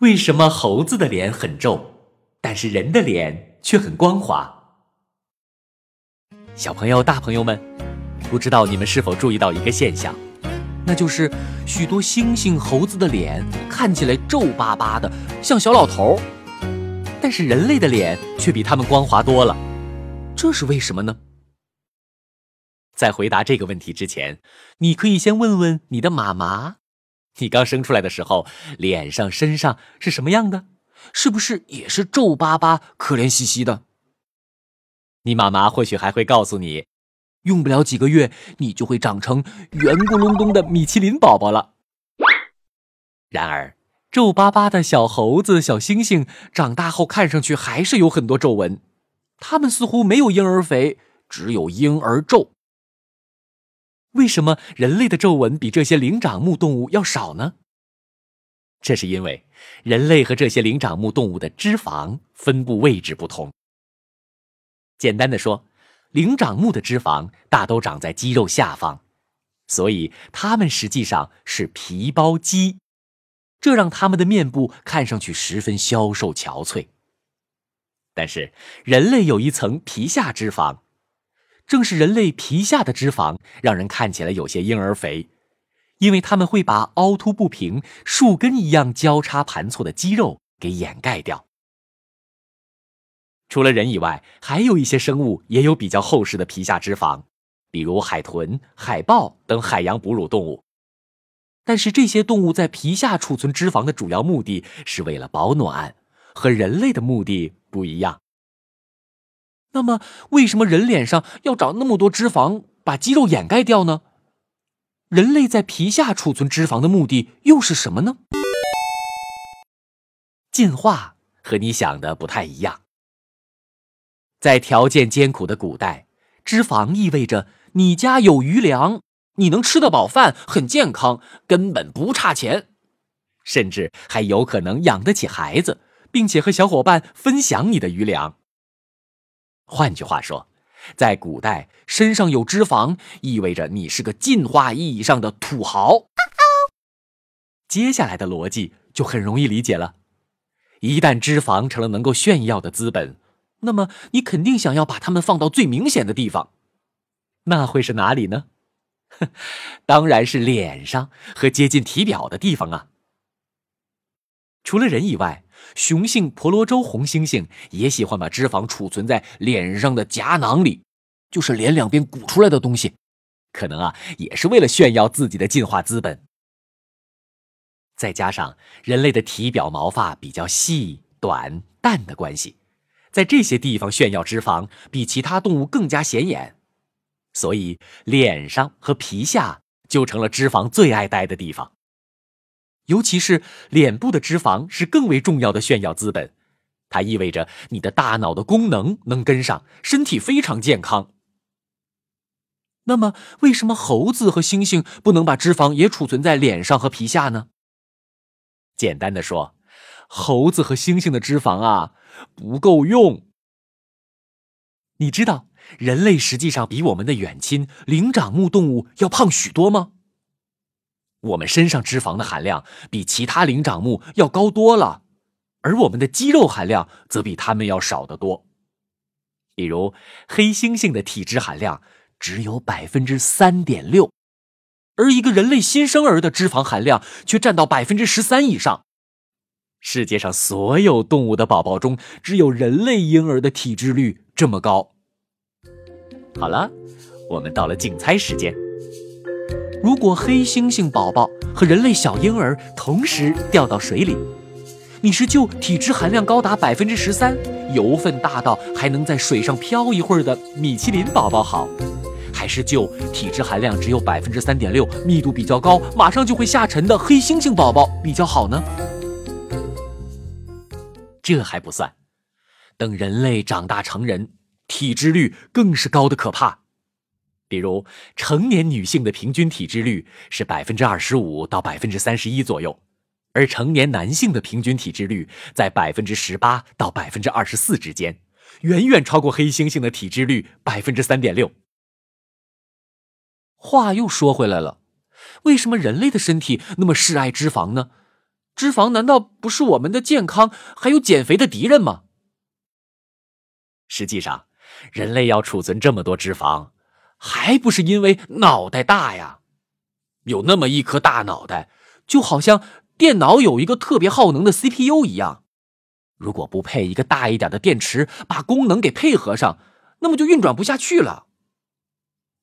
为什么猴子的脸很皱，但是人的脸却很光滑？小朋友、大朋友们，不知道你们是否注意到一个现象，那就是许多猩猩、猴子的脸看起来皱巴巴的，像小老头儿，但是人类的脸却比他们光滑多了，这是为什么呢？在回答这个问题之前，你可以先问问你的妈妈。你刚生出来的时候，脸上、身上是什么样的？是不是也是皱巴巴、可怜兮兮的？你妈妈或许还会告诉你，用不了几个月，你就会长成圆咕隆咚的米其林宝宝了。然而，皱巴巴的小猴子、小猩猩长大后看上去还是有很多皱纹，它们似乎没有婴儿肥，只有婴儿皱。为什么人类的皱纹比这些灵长目动物要少呢？这是因为人类和这些灵长目动物的脂肪分布位置不同。简单的说，灵长目的脂肪大都长在肌肉下方，所以它们实际上是皮包肌，这让它们的面部看上去十分消瘦憔悴。但是人类有一层皮下脂肪。正是人类皮下的脂肪让人看起来有些婴儿肥，因为它们会把凹凸不平、树根一样交叉盘错的肌肉给掩盖掉。除了人以外，还有一些生物也有比较厚实的皮下脂肪，比如海豚、海豹等海洋哺乳动物。但是这些动物在皮下储存脂肪的主要目的是为了保暖，和人类的目的不一样。那么，为什么人脸上要长那么多脂肪，把肌肉掩盖掉呢？人类在皮下储存脂肪的目的又是什么呢？进化和你想的不太一样。在条件艰苦的古代，脂肪意味着你家有余粮，你能吃得饱饭，很健康，根本不差钱，甚至还有可能养得起孩子，并且和小伙伴分享你的余粮。换句话说，在古代，身上有脂肪意味着你是个进化意义上的土豪。接下来的逻辑就很容易理解了：一旦脂肪成了能够炫耀的资本，那么你肯定想要把它们放到最明显的地方，那会是哪里呢？当然是脸上和接近体表的地方啊。除了人以外。雄性婆罗洲红猩猩也喜欢把脂肪储存在脸上的颊囊里，就是脸两边鼓出来的东西，可能啊也是为了炫耀自己的进化资本。再加上人类的体表毛发比较细、短、淡的关系，在这些地方炫耀脂肪比其他动物更加显眼，所以脸上和皮下就成了脂肪最爱待的地方。尤其是脸部的脂肪是更为重要的炫耀资本，它意味着你的大脑的功能能跟上，身体非常健康。那么，为什么猴子和猩猩不能把脂肪也储存在脸上和皮下呢？简单的说，猴子和猩猩的脂肪啊不够用。你知道人类实际上比我们的远亲灵长目动物要胖许多吗？我们身上脂肪的含量比其他灵长目要高多了，而我们的肌肉含量则比它们要少得多。比如，黑猩猩的体脂含量只有百分之三点六，而一个人类新生儿的脂肪含量却占到百分之十三以上。世界上所有动物的宝宝中，只有人类婴儿的体脂率这么高。好了，我们到了竞猜时间。如果黑猩猩宝宝和人类小婴儿同时掉到水里，你是救体脂含量高达百分之十三、油分大到还能在水上漂一会儿的米其林宝宝好，还是救体脂含量只有百分之三点六、密度比较高、马上就会下沉的黑猩猩宝宝比较好呢？这还不算，等人类长大成人，体脂率更是高的可怕。比如，成年女性的平均体脂率是百分之二十五到百分之三十一左右，而成年男性的平均体脂率在百分之十八到百分之二十四之间，远远超过黑猩猩的体脂率百分之三点六。话又说回来了，为什么人类的身体那么嗜爱脂肪呢？脂肪难道不是我们的健康还有减肥的敌人吗？实际上，人类要储存这么多脂肪，还不是因为脑袋大呀？有那么一颗大脑袋，就好像电脑有一个特别耗能的 CPU 一样。如果不配一个大一点的电池，把功能给配合上，那么就运转不下去了。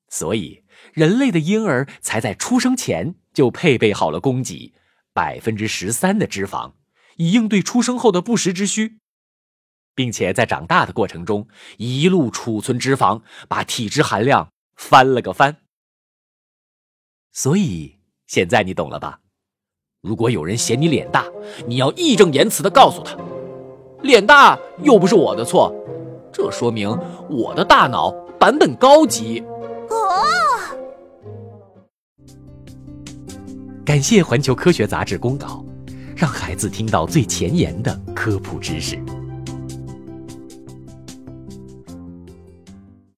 所以，人类的婴儿才在出生前就配备好了供给百分之十三的脂肪，以应对出生后的不时之需，并且在长大的过程中一路储存脂肪，把体脂含量翻了个番。所以，现在你懂了吧？如果有人嫌你脸大，你要义正言辞的告诉他。脸大又不是我的错，这说明我的大脑版本高级。哦，感谢环球科学杂志公告，让孩子听到最前沿的科普知识。